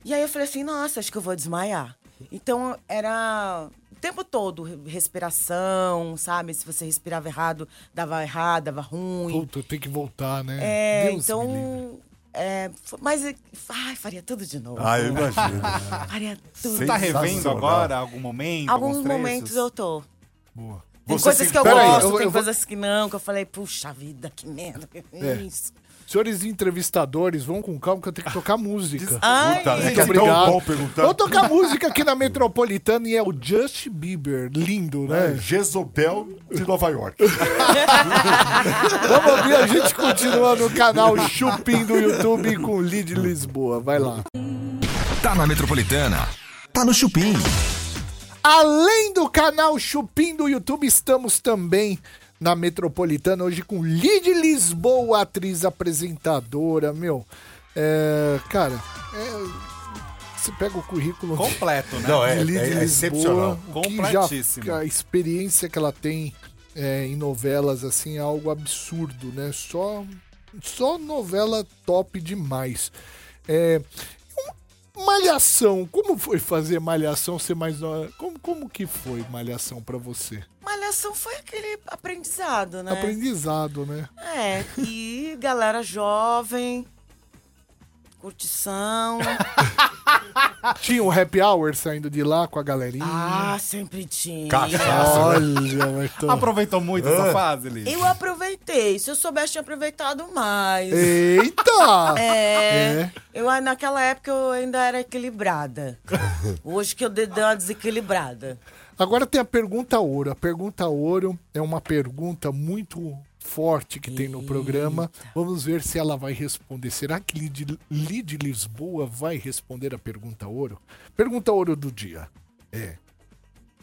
E aí eu falei assim, nossa, acho que eu vou desmaiar. Então era tempo todo re- respiração, sabe? Se você respirava errado, dava errado, dava ruim. Puta, tem que voltar, né? É, Deus então. É, mas ai, faria tudo de novo. Ah, eu imagino. Faria tudo. Você tá revendo agora algum momento? Alguns trechos? momentos eu tô. Tem Você coisas se- que eu Pera aí, gosto, eu- tem eu vou- coisas que não, que eu falei, puxa vida, que merda. que é isso. Senhores entrevistadores, vão com calma que eu tenho que tocar música. Ai, Puta, é Muito que é tão obrigado. bom perguntar. Vou tocar música aqui na Metropolitana e é o Justin Bieber. Lindo, É, né? Jezobel de Nova York. Vamos ouvir, a gente continua no canal Chupim do YouTube com o Lid Lisboa. Vai lá. Tá na Metropolitana. Tá no Chupim. Além do canal Chupim do YouTube, estamos também na Metropolitana hoje com Lid Lisboa, atriz apresentadora, meu. É, cara, é, você pega o currículo de- Completo, né? Não, é, de Lid é, é Lisboa, Completíssimo. já- a experiência que ela tem é, em novelas assim é algo absurdo, né? Só, só novela top demais. É, Malhação, como foi fazer Malhação ser mais nova? Como, como que foi Malhação pra você? Malhação foi aquele aprendizado, né? Aprendizado, né? É, e galera jovem, curtição. Tinha um happy hour saindo de lá com a galerinha. ah, sempre tinha. Cachaça. Olha, Martão. Aproveitou muito essa fase, Liz? Eu aproveitei. Se eu soubesse, tinha aproveitado mais. Eita! É, É. Eu ah, naquela época eu ainda era equilibrada. Hoje que eu dei uma desequilibrada. Agora tem a pergunta ouro. A pergunta ouro é uma pergunta muito forte que tem no programa. Vamos ver se ela vai responder. Será que Lid, Lid Lisboa vai responder a pergunta ouro? Pergunta ouro do dia é: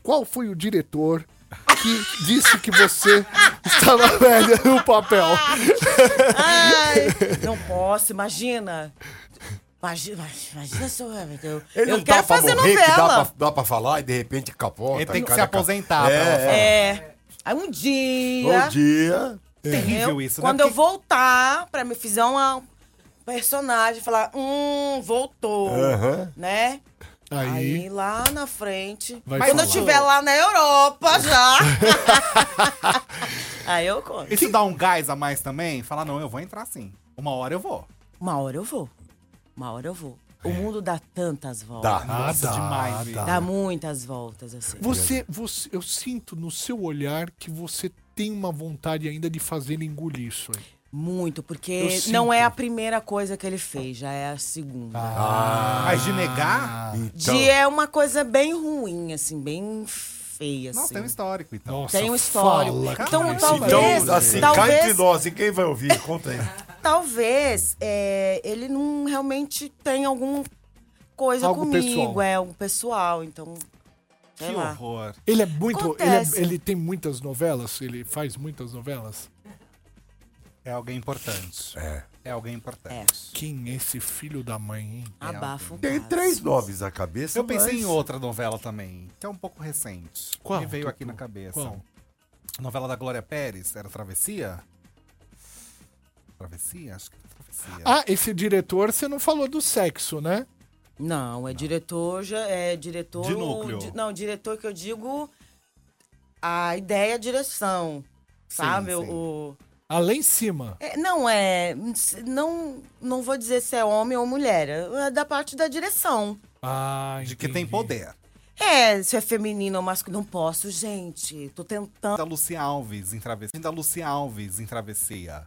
Qual foi o diretor que disse que você estava velha no papel? Ai, não posso, imagina. Imagina, imagina se eu. Eu, Ele eu não quero tá fazer morrer, que dá novela. pra, dá pra falar e de repente capota. Ele tem que se aposentar pra ela É, falar. É. Aí um dia. Bom dia. Terrível Eu- isso, né? Quando eu Porque- voltar pra me fizer uma personagem, falar, hum, voltou, Aham. né? Aí, Aí lá na frente, Vai quando eu falar. estiver lá na Europa já. Aí eu conto. Isso dá um gás a mais também? Falar, não, eu vou entrar sim. Uma hora eu vou. Uma hora eu vou. Uma hora eu vou. O mundo dá tantas voltas. Dá. Nossa, dá, demais, dá. Dá muitas voltas, assim. você, você, eu sinto no seu olhar que você tem uma vontade ainda de fazer ele engolir isso aí. Muito, porque não é a primeira coisa que ele fez, já é a segunda. Mas de negar? Então, De é uma coisa bem ruim, assim, bem feia, Nossa, assim. tem um histórico, então. Nossa, Tem um histórico. fala, Então, cara. talvez- então, assim, cá talvez- entre nós, e quem vai ouvir? Conta aí. Talvez é, ele não realmente tenha alguma coisa Algo comigo, pessoal. é algo pessoal, então. Que lá. horror. Ele é muito. Ele, é- ele tem muitas novelas? Ele faz muitas novelas? É alguém importante. É. É alguém importante. Quem é esse filho da mãe, hein? Abafa um Tem caso. três nomes na cabeça. Eu pensei mas- em outra novela também, que é um pouco recente. Qual? Me veio aqui na cabeça. qual? Novela da Glória Pérez, era Travessia? Travessia? Acho que era Travessia. Ah, esse diretor, você não falou do sexo, né? Não, é diretor, já é diretor. De núcleo. di- não, diretor que eu digo a ideia, a direção. Sabe? sim. O, Lá em cima. é, não é. Não, não vou dizer se é homem ou mulher. É da parte da direção. Ah, de que tem entendi. poder. É, se é feminino ou masculino. Não posso, gente. Tô tentando. Da Lucy Alves em Travessia. Da Lucy Alves em Travessia.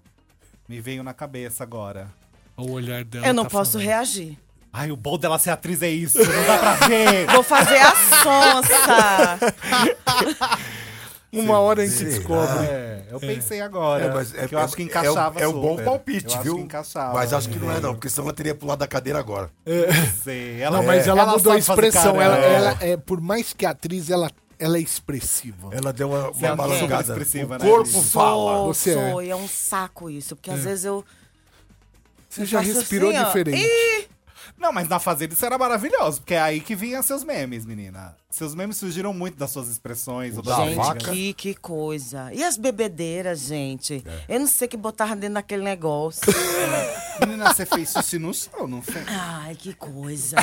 Me veio na cabeça agora. O olhar dela. Eu não tá posso falando. reagir. Ai, o bom dela ser atriz é isso, não dá pra ver. Vou fazer a sonsa. Uma hora a gente Será? descobre. É, eu pensei agora. É, mas é, que eu acho que é- encaixava É, um- é um bom palpite, eu viu? Acho que encaixava. Mas acho que não é, não, porque senão ela teria pulado da cadeira agora. Sei. Não, mas ela, mudou a expressão. Ela, É. ela é, por mais que atriz, ela, ela é expressiva. Ela deu uma, é uma super balangada. expressiva, O né, corpo Liz? fala. Sou, Você é. sou, e é um saco isso. Porque às vezes eu. Você eu já respirou assim, ó. diferente. Não, mas na Fazenda isso era maravilhoso, porque é aí que vinham seus memes, menina. Seus memes surgiram muito das suas expressões. ou Da gente, vaca. que, que coisa. E as bebedeiras, gente? Eu não sei o que botava dentro daquele negócio. Menina, você fez xixi no chão, não fez? Ai, que coisa.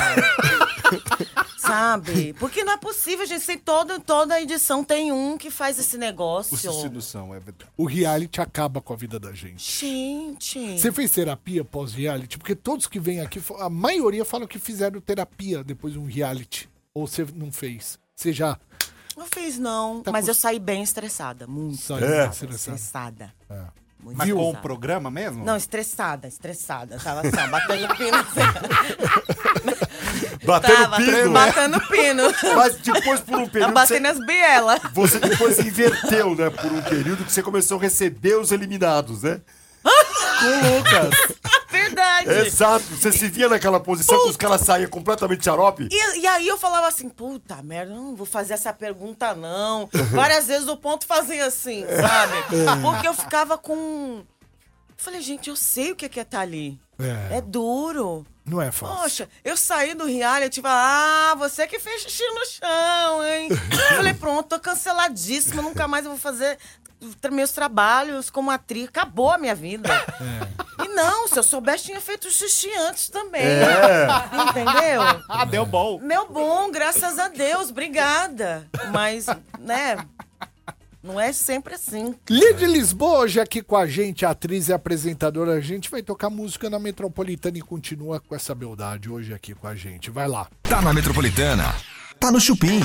Sabe? Porque não é possível, gente. Tem todo, toda edição tem um que faz esse negócio. O xixi no chão, é verdade. O reality acaba com a vida da gente. Gente. Você fez terapia pós-reality? Porque todos que vêm aqui, a maioria falam que fizeram terapia depois de um reality. Ou você não fez? Você já Não fiz, não. Tá mas com- eu saí bem estressada. Muito saiu É. estressada. Muito Mas com o estressada. programa mesmo? Não, estressada, estressada. Tava assim, ó, batendo pino. assim. Batendo Tava pino. batendo pino. Mas depois, por um Tava período, batendo você, as bielas. você depois se inverteu, né? Por um período que você começou a receber os eliminados, né? Verdade. Exato. Você se via naquela posição que os caras saíam completamente xarope. E, e aí eu falava assim, puta merda, eu não vou fazer essa pergunta, não. Várias vezes o ponto fazia assim, sabe? Porque eu ficava com. Eu falei, gente, eu sei o que é que é estar ali. É. É duro. Não é fácil. Poxa, eu saí do reality e ah, você que fez xixi no chão, hein? Eu falei, pronto, tô canceladíssima, nunca mais eu vou fazer meus trabalhos como atriz. Acabou a minha vida. E não, se eu soubesse, tinha feito xixi antes também. Entendeu? Ah, deu bom. Meu bom, graças a Deus, obrigada. Mas, né, não é sempre assim. Lid Lisboa, hoje aqui com a gente, atriz e apresentadora. A gente vai tocar música na Metropolitana e continua com essa beldade hoje aqui com a gente. Vai lá. Tá na Metropolitana. Tá no Chupim.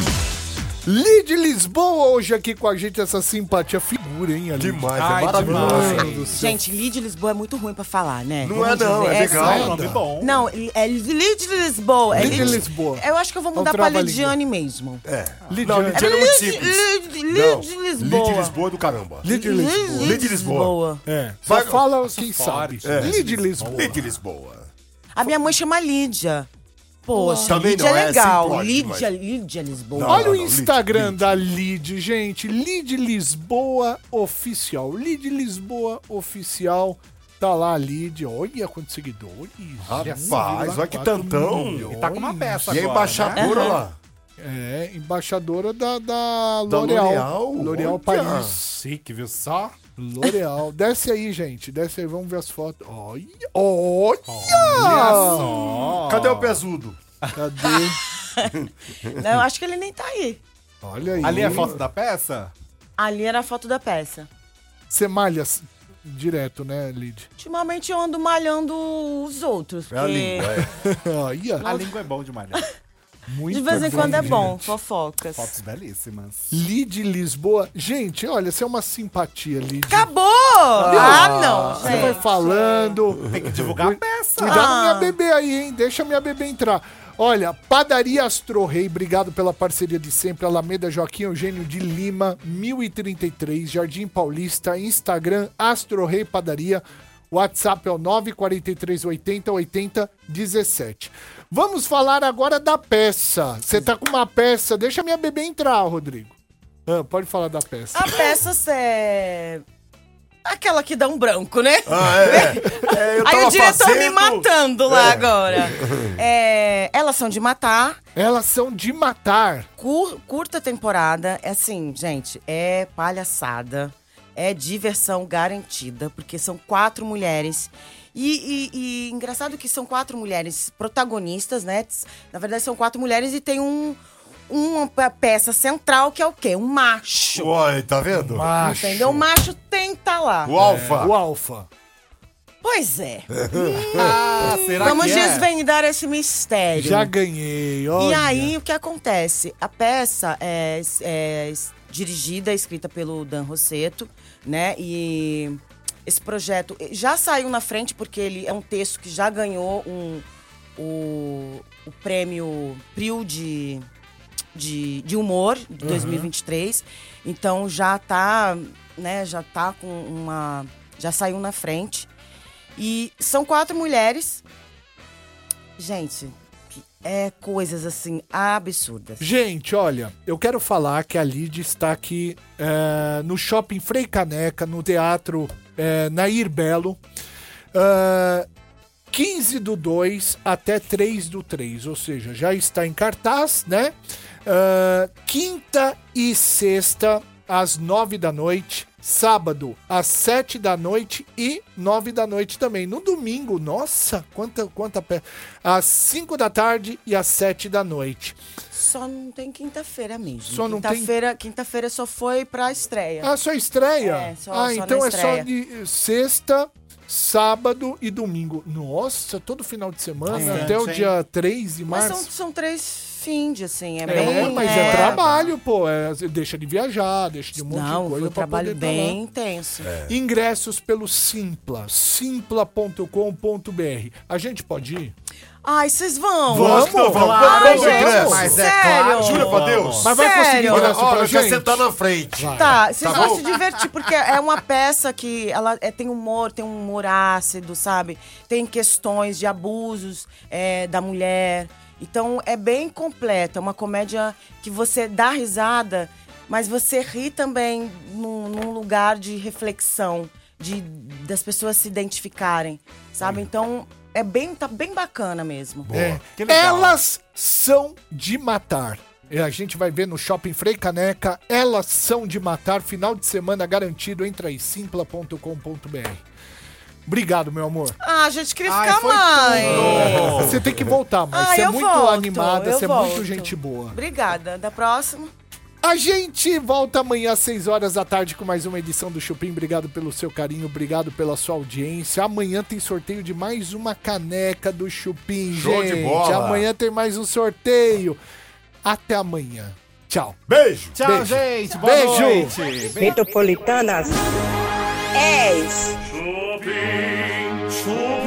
Lid Lisboa, hoje aqui com a gente, essa simpatia figura, hein, ali. Demais, Ai, é maravilhoso. Gente, Lid Lisboa é muito ruim pra falar, né? Não Vamos é não, dizer. é legal. É um nome bom. Não, é Lid Lisboa. É Lid Lid- Lisboa. Eu acho que eu vou É mudar pra. Lidiane mesmo. É. Lidiane. Não, Lidiane é muito Lid- simples. Lid- Não, Lid Lisboa. Lid Lisboa é do caramba. Lid Lisboa. Lid Lisboa. É, só fala quem sabe. É. Lid Lisboa. Lid Lisboa. A minha mãe chama Lídia. Poxa, Também Lídia não, é é legal. simplório Lídia. Lídia Lisboa. Não, Olha não, o não, Instagram Lid, da Lid, gente. Lid Lisboa Oficial. Lid Lisboa Oficial. Tá lá a Lid. Olha quantos seguidores. Rapaz, 1,4 olha que tantão. E tá com uma peça E a agora, embaixadora né? lá? É, embaixadora da, da Da L'Oréal. L'Oréal, L'Oréal olha. Paris. Chique, viu só? L'Oréal. Desce aí, gente. Desce aí, vamos ver as fotos. Olha! Olha! Só. Cadê o pesudo? Cadê? Não, eu acho que ele nem tá aí. Olha aí. Ali é a foto da peça? Ali era a foto da peça. Você malha direto, né, Lid? Ultimamente eu ando malhando os outros. É a língua, é. Olha. A língua é bom de malhar. Muito De vez em quando é bom, fofocas. Fotos belíssimas. Lid Lisboa. Gente, olha, você é uma simpatia, Lid. Acabou! Ah, não, Você vai falando. Tem que divulgar a peça. Cuidado com Ah. minha bebê aí, hein? Deixa minha bebê entrar. Olha, Padaria Astro Rei, obrigado pela parceria de sempre. Alameda Joaquim Eugênio de Lima, 1033, Jardim Paulista, Instagram Astro Rei Padaria. WhatsApp é o 94380 80 17. Vamos falar agora da peça. Você tá com uma peça. Deixa minha bebê entrar, Rodrigo. Ah, pode falar da peça. A peça é. Aquela que dá um branco, né? Ah, é. É, eu Aí tava o diretor me fazendo- matando lá agora. É, elas são de matar, Elas são de matar. cur- curta temporada. É assim, gente, é palhaçada. É diversão garantida, porque são quatro mulheres. E, e- e engraçado que são quatro mulheres protagonistas, né? Na verdade, são quatro mulheres e tem um, uma pe- peça central que é o quê? Um macho. Uai, tá vendo? Macho. Entendeu? O macho tem que tá lá. O alfa. O alfa. Pois é. Ah, será Vamos que é? desvendar esse mistério. Já ganhei, E olha. aí, o que acontece? A peça é, é dirigida, escrita pelo Dan Rosseto, né? E esse projeto já saiu na frente, porque ele é um texto que já ganhou um, o, o prêmio Prio de, de, de humor de 2023. Então já tá, né? Já tá com uma. Já saiu na frente. E são quatro mulheres. Gente, é coisas assim absurdas. Gente, olha, eu quero falar que a Lid está aqui é, no Shopping Frei Caneca, no Teatro é, Nair Belo. é, 15 do 2 até 3 do 3, ou seja, já está em cartaz, né? É, quinta e sexta, às 9 da noite. Sábado, às 7 da noite e 9 da noite também. No domingo, nossa, quanta, quanta peça. Às 5 da tarde e às 7 da noite. Só não tem quinta-feira mesmo. Só não tem- quinta-feira, quinta-feira só foi pra estreia. Ah, só estreia? É, só- ah, só na então é só de sexta, sábado e domingo. Nossa, todo final de semana, Bastante, até o hein? dia 3 de Mas março. são, são três fins, assim. É, É, bem. mas é, trabalho, pô. É, deixa de viajar, deixa de um monte Não, de coisa um pra trabalho poder tá bem intenso. Ingressos pelo Simpla, simpla.com.br. A gente pode ir? Ai, vocês vão. Vamos, Vamos, vamos, vamos, gente, ingresso. Mas é sério. claro. Jura pra Deus? Mas vai conseguir Sério? Olha, pra eu já gente? sentar na frente. Tá, vocês Tá vão bom? se divertir, porque é uma peça que ela é, tem humor, tem um humor ácido, sabe? Tem questões de abusos é, da mulher. Então é bem completa, é uma comédia que você dá risada, mas você ri também num, num lugar de reflexão, de das pessoas se identificarem, sabe? Então é bem, tá bem bacana mesmo. É. que legal. Elas são de matar. É, a gente vai ver no Shopping Frei Caneca. Elas são de matar. Final de semana garantido. Entra aí, simpla.com.br. Obrigado, meu amor. Ah, a gente queria Ai, ficar mais. Você tem que voltar, mas Ah, você é muito volto, animada, você é muito gente boa. Obrigada. Da próxima. A gente volta amanhã às 6 horas da tarde com mais uma edição do Chupim. Obrigado pelo seu carinho, obrigado pela sua audiência. Amanhã tem sorteio de mais uma caneca do Chupim, Show de gente. bola. Amanhã tem mais um sorteio. Até amanhã. Tchau. Beijo. Tchau, Beijo. gente. Boa Beijo. noite. Metropolitanas 10. Chupim, chupim.